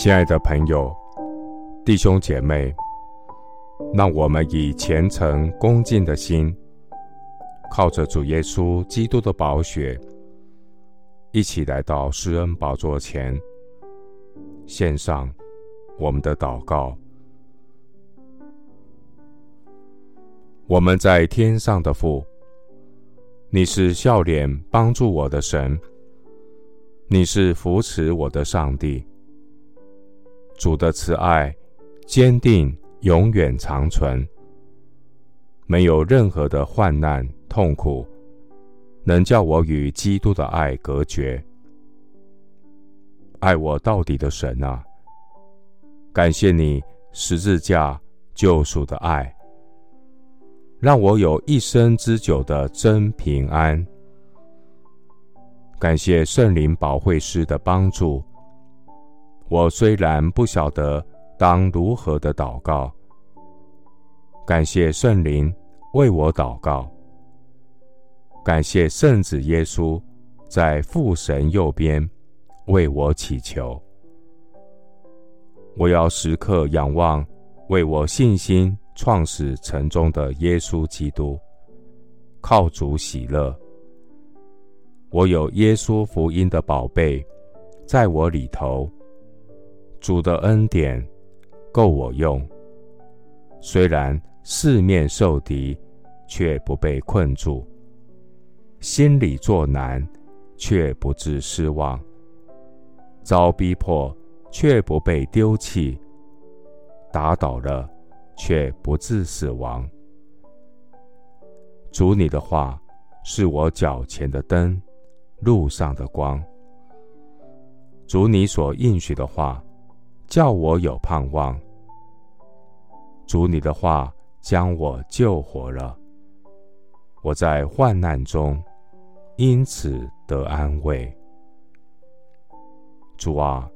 亲爱的朋友、弟兄姐妹，让我们以虔诚恭敬的心，靠着主耶稣基督的宝血，一起来到施恩宝座前，献上我们的祷告。我们在天上的父，你是笑脸帮助我的神，你是扶持我的上帝。主的慈爱坚定，永远长存。没有任何的患难痛苦能叫我与基督的爱隔绝。爱我到底的神啊，感谢你十字架救赎的爱，让我有一生之久的真平安。感谢圣灵保惠师的帮助。我虽然不晓得当如何的祷告，感谢圣灵为我祷告，感谢圣子耶稣在父神右边为我祈求。我要时刻仰望为我信心创始成终的耶稣基督，靠主喜乐。我有耶稣福音的宝贝在我里头。主的恩典够我用，虽然四面受敌，却不被困住；心里作难，却不致失望；遭逼迫，却不被丢弃；打倒了，却不致死亡。主你的话是我脚前的灯，路上的光。主你所应许的话。叫我有盼望，主你的话将我救活了。我在患难中，因此得安慰。主啊，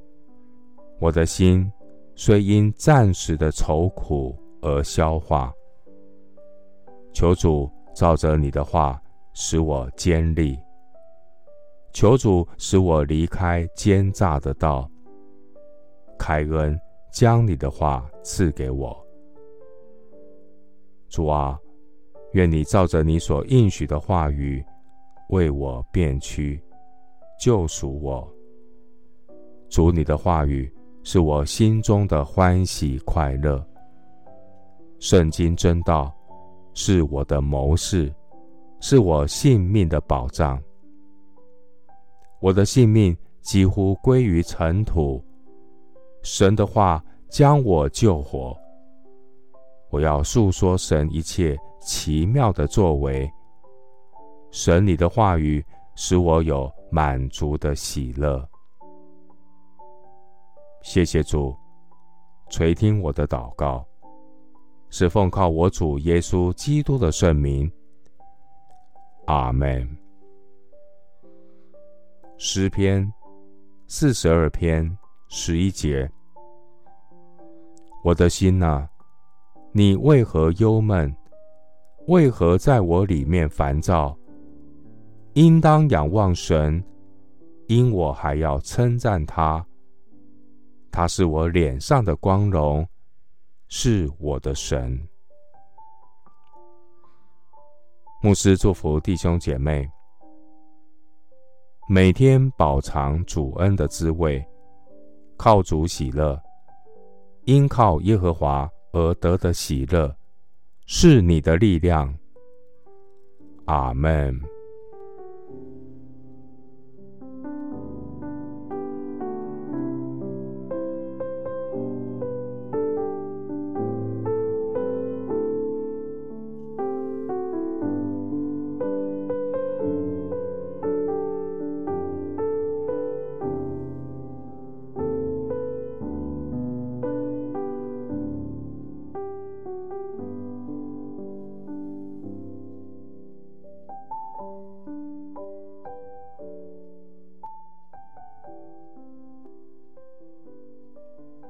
我的心虽因暂时的愁苦而消化，求主照着你的话使我坚立，求主使我离开奸诈的道。开恩，将你的话赐给我，主啊，愿你照着你所应许的话语，为我辨屈，救赎我。主你的话语是我心中的欢喜快乐。圣经真道是我的谋士，是我性命的保障。我的性命几乎归于尘土。神的话将我救活，我要述说神一切奇妙的作为。神你的话语使我有满足的喜乐。谢谢主垂听我的祷告，是奉靠我主耶稣基督的圣名。阿门。诗篇四十二篇。十一节，我的心哪，你为何忧闷？为何在我里面烦躁？应当仰望神，因我还要称赞他。他是我脸上的光荣，是我的神。牧师祝福弟兄姐妹，每天饱尝主恩的滋味。靠主喜乐，因靠耶和华而得的喜乐，是你的力量。阿门。